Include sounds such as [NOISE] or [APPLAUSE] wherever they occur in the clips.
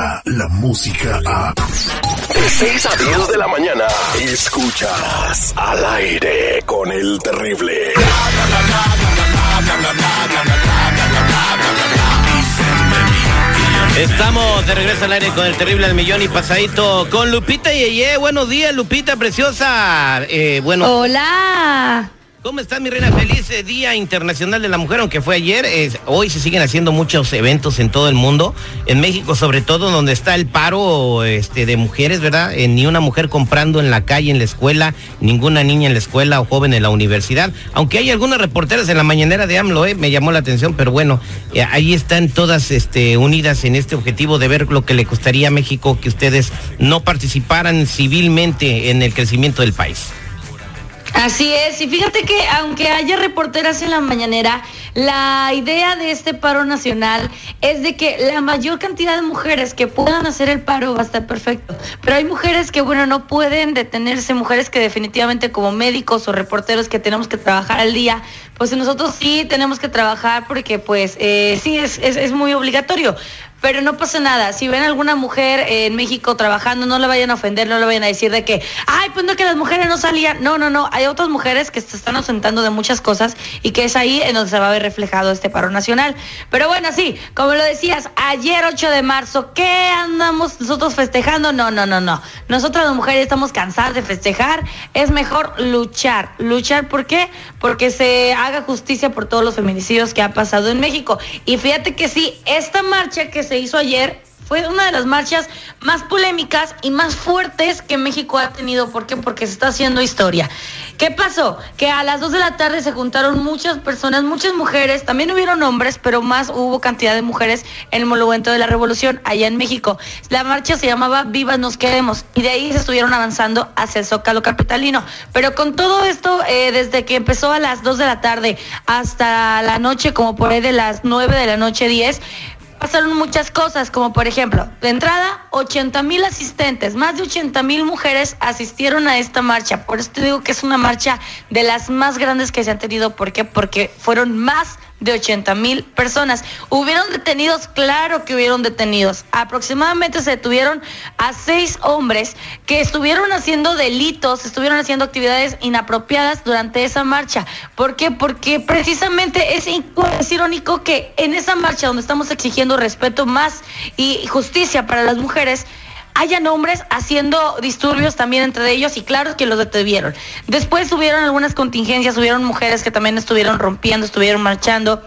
llega la música a... De 6 a 10 de la mañana, escuchas al aire con el terrible. Estamos de regreso al aire con el terrible al millón y pasadito con Lupita Yeye. Buenos días, Lupita preciosa. Eh, bueno. Hola. ¿Cómo estás, mi reina? Feliz eh, Día Internacional de la Mujer, aunque fue ayer. hoy se siguen haciendo muchos eventos en todo el mundo. En México, sobre todo, donde está el paro este, de mujeres, ¿verdad? Eh, ni una mujer comprando en la calle, en la escuela, ninguna niña en la escuela o joven en la universidad. Aunque hay algunas reporteras en la mañanera de AMLO, eh, me llamó la atención, pero bueno, eh, ahí están todas este, unidas en este objetivo de ver lo que le costaría a México que ustedes no participaran civilmente en el crecimiento del país. Así es, y fíjate que aunque haya reporteras en la mañanera, la idea de este paro nacional es de que la mayor cantidad de mujeres que puedan hacer el paro va a estar perfecto. Pero hay mujeres que, bueno, no pueden detenerse, mujeres que definitivamente como médicos o reporteros que tenemos que trabajar al día, pues nosotros sí tenemos que trabajar porque pues eh, sí es, es, es muy obligatorio. Pero no pasa nada. Si ven alguna mujer en México trabajando, no la vayan a ofender, no le vayan a decir de que, ay, pues no que las mujeres no salían. No, no, no. Hay otras mujeres que se están ausentando de muchas cosas y que es ahí en donde se va a ver reflejado este paro nacional. Pero bueno, sí, como lo decías, ayer 8 de marzo, ¿qué andamos nosotros festejando? No, no, no, no. Nosotras las mujeres estamos cansadas de festejar. Es mejor luchar. ¿Luchar por qué? Porque se haga justicia por todos los feminicidios que ha pasado en México. Y fíjate que sí, esta marcha que se hizo ayer fue una de las marchas más polémicas y más fuertes que México ha tenido. ¿Por qué? Porque se está haciendo historia. ¿Qué pasó? Que a las 2 de la tarde se juntaron muchas personas, muchas mujeres, también hubieron hombres, pero más hubo cantidad de mujeres en el Monumento de la Revolución allá en México. La marcha se llamaba Vivas nos queremos y de ahí se estuvieron avanzando hacia el Zócalo Capitalino. Pero con todo esto, eh, desde que empezó a las 2 de la tarde hasta la noche, como por ahí de las 9 de la noche 10, pasaron muchas cosas, como por ejemplo, de entrada, 80 mil asistentes, más de 80 mil mujeres asistieron a esta marcha. Por eso te digo que es una marcha de las más grandes que se han tenido. ¿Por qué? Porque fueron más de 80 mil personas. ¿Hubieron detenidos? Claro que hubieron detenidos. Aproximadamente se detuvieron a seis hombres que estuvieron haciendo delitos, estuvieron haciendo actividades inapropiadas durante esa marcha. ¿Por qué? Porque precisamente es, es irónico que en esa marcha donde estamos exigiendo respeto más y justicia para las mujeres, hayan hombres haciendo disturbios también entre ellos y claro que los detuvieron. Después hubieron algunas contingencias, hubieron mujeres que también estuvieron rompiendo, estuvieron marchando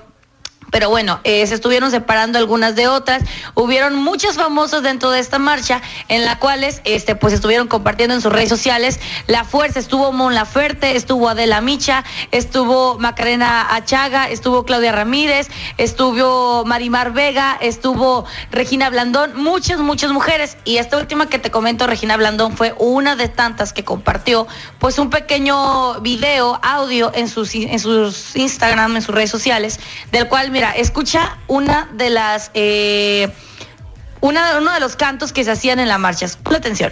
pero bueno, eh, se estuvieron separando algunas de otras. Hubieron muchos famosos dentro de esta marcha, en la cuales este, pues estuvieron compartiendo en sus redes sociales. La fuerza estuvo Mon Laferte, estuvo Adela Micha, estuvo Macarena Achaga, estuvo Claudia Ramírez, estuvo Marimar Vega, estuvo Regina Blandón, muchas, muchas mujeres. Y esta última que te comento, Regina Blandón, fue una de tantas que compartió pues un pequeño video, audio en sus, en sus Instagram, en sus redes sociales, del cual, mira, escucha una de las, eh, una, uno de los cantos que se hacían en la marcha. Pon atención.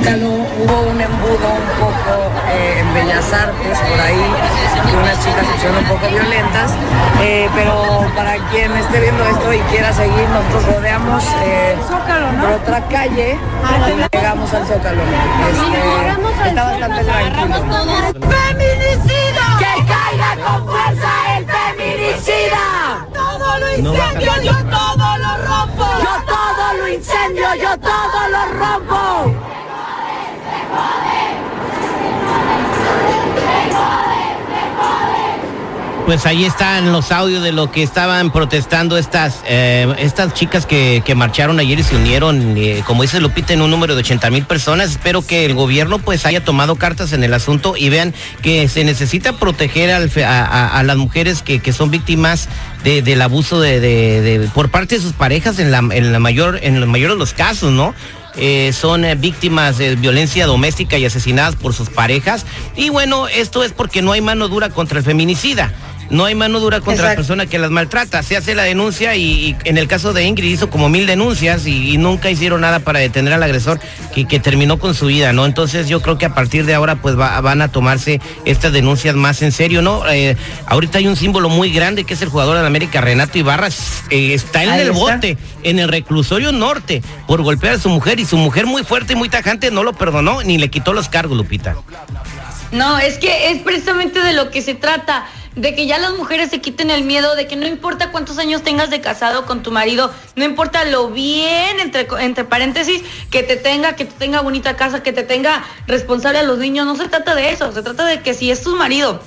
Hubo un embudo un poco eh, en Bellas Artes por ahí, y unas chicas se pusieron un poco violentas, eh, pero para quien esté viendo esto y quiera seguir, nosotros rodeamos eh, por otra calle, llegamos al Zócalo. Este, está bastante tranquilo. ¡Feminicida! ¡Que caiga con fuerza el feminicida! Lo incendio, yo todo lo rompo. Yo todo lo incendio, yo todo lo rompo. Pues ahí están los audios de lo que estaban protestando estas eh, estas chicas que, que, marcharon ayer y se unieron, eh, como dice Lupita, en un número de 80 mil personas. Espero que el gobierno pues haya tomado cartas en el asunto y vean que se necesita proteger a, las mujeres que, que son víctimas de, del abuso de, por parte de sus parejas en la, en la mayor en los mayores de los casos, ¿no? Eh, son víctimas de violencia doméstica y asesinadas por sus parejas. Y bueno, esto es porque no hay mano dura contra el feminicida. No hay mano dura contra la persona que las maltrata. Se hace la denuncia y, en el caso de Ingrid hizo como mil denuncias y, nunca hicieron nada para detener al agresor que, que, terminó con su vida, ¿no? Entonces yo creo que a partir de ahora pues van a tomarse estas denuncias más en serio, ¿no? Eh, ahorita hay un símbolo muy grande que es el jugador de América, Renato Ibarra, eh, está en el bote, en el reclusorio norte, por golpear a su mujer y su mujer muy fuerte y muy tajante no lo perdonó ni le quitó los cargos, Lupita. No, es que es precisamente de lo que se trata de que ya las mujeres se quiten el miedo, de que no importa cuántos años tengas de casado con tu marido, no importa lo bien, entre, entre paréntesis, que te tenga, que te tenga bonita casa, que te tenga responsable a los niños, no se trata de eso, se trata de que si es tu marido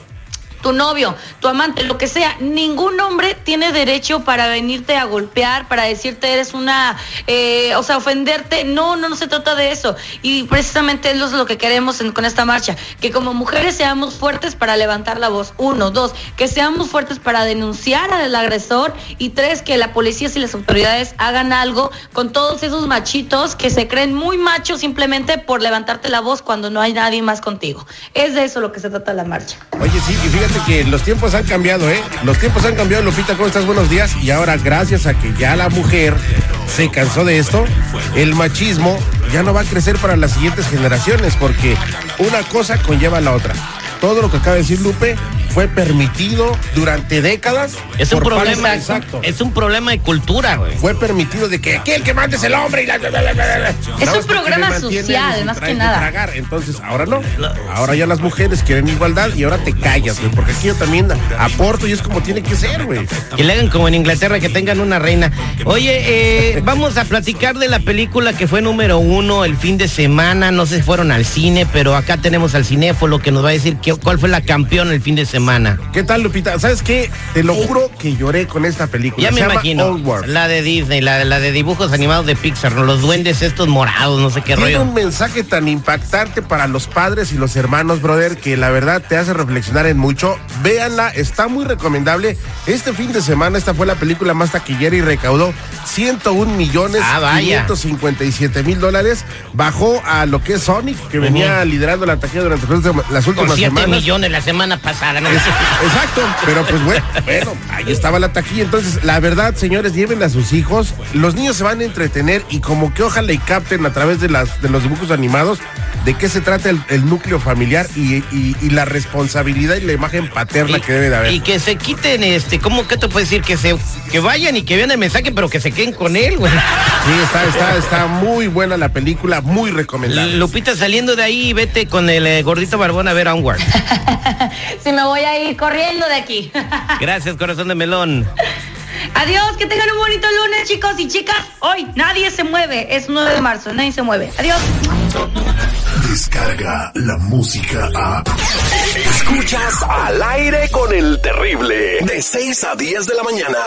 tu novio, tu amante, lo que sea, ningún hombre tiene derecho para venirte a golpear, para decirte eres una, eh, o sea, ofenderte. No, no, no se trata de eso. Y precisamente eso es lo que queremos con esta marcha, que como mujeres seamos fuertes para levantar la voz. Uno, dos, que seamos fuertes para denunciar al agresor. Y tres, que la policía y las autoridades hagan algo con todos esos machitos que se creen muy machos simplemente por levantarte la voz cuando no hay nadie más contigo. Es de eso lo que se trata la marcha. Oye, sí, y fíjate que los tiempos han cambiado, ¿eh? Los tiempos han cambiado, Lupita, ¿cómo estás? Buenos días. Y ahora, gracias a que ya la mujer se cansó de esto, el machismo ya no va a crecer para las siguientes generaciones, porque una cosa conlleva la otra. Todo lo que acaba de decir Lupe fue permitido durante décadas. Es un problema, exacto. Es un problema de cultura, güey. Fue permitido de que aquel que mande es el hombre y la, Es un programa social, más que nada. Entonces, ahora no. Ahora ya las mujeres quieren igualdad y ahora te callas, güey, porque aquí yo también aporto y es como tiene que ser, güey. Que le hagan como en Inglaterra, que tengan una reina. Oye, eh, vamos a platicar de la película que fue número uno el fin de semana. No sé si fueron al cine, pero acá tenemos al cinéfilo que nos va a decir cuál fue la campeona el fin de semana. ¿Qué tal, Lupita? ¿Sabes qué? Te lo juro que lloré con esta película. Ya me imagino. La de Disney, la, la, de dibujos animados de Pixar, los duendes estos morados, no sé qué rollo. Tiene un mensaje tan impactante para los padres y los hermanos, brother, que la verdad te hace reflexionar en mucho. Véanla, está muy recomendable. Este fin de semana esta fue la película más taquillera y recaudó 101 millones ah, 557 mil dólares. Bajó a lo que es Sonic, que venía liderando la taquilla durante las últimas semanas. millones la semana pasada. Exacto, pero pues bueno, bueno, ahí estaba la taquilla. Entonces, la verdad, señores, lleven a sus hijos. Los niños se van a entretener y como que ojalá y capten a través de, las, de los dibujos animados de qué se trata el, núcleo familiar y, la responsabilidad y la imagen paterna que debe de haber. Y que se quiten, este, ¿cómo que te puedes decir? Que se que vayan y que vean el mensaje, pero que se queden con él, güey. Sí, está, está, está muy buena la película, muy recomendable. Lupita, saliendo de ahí, vete con el eh, gordito barbón a ver Onward. [LAUGHS] si me voy a ir corriendo de aquí. [LAUGHS] Gracias, corazón de melón. Adiós, que tengan un bonito lunes, chicos y chicas. Hoy nadie se mueve, es 9 de marzo, nadie se mueve. Adiós. Descarga la música a. Escuchas al aire con el terrible. De 6 a 10 de la mañana.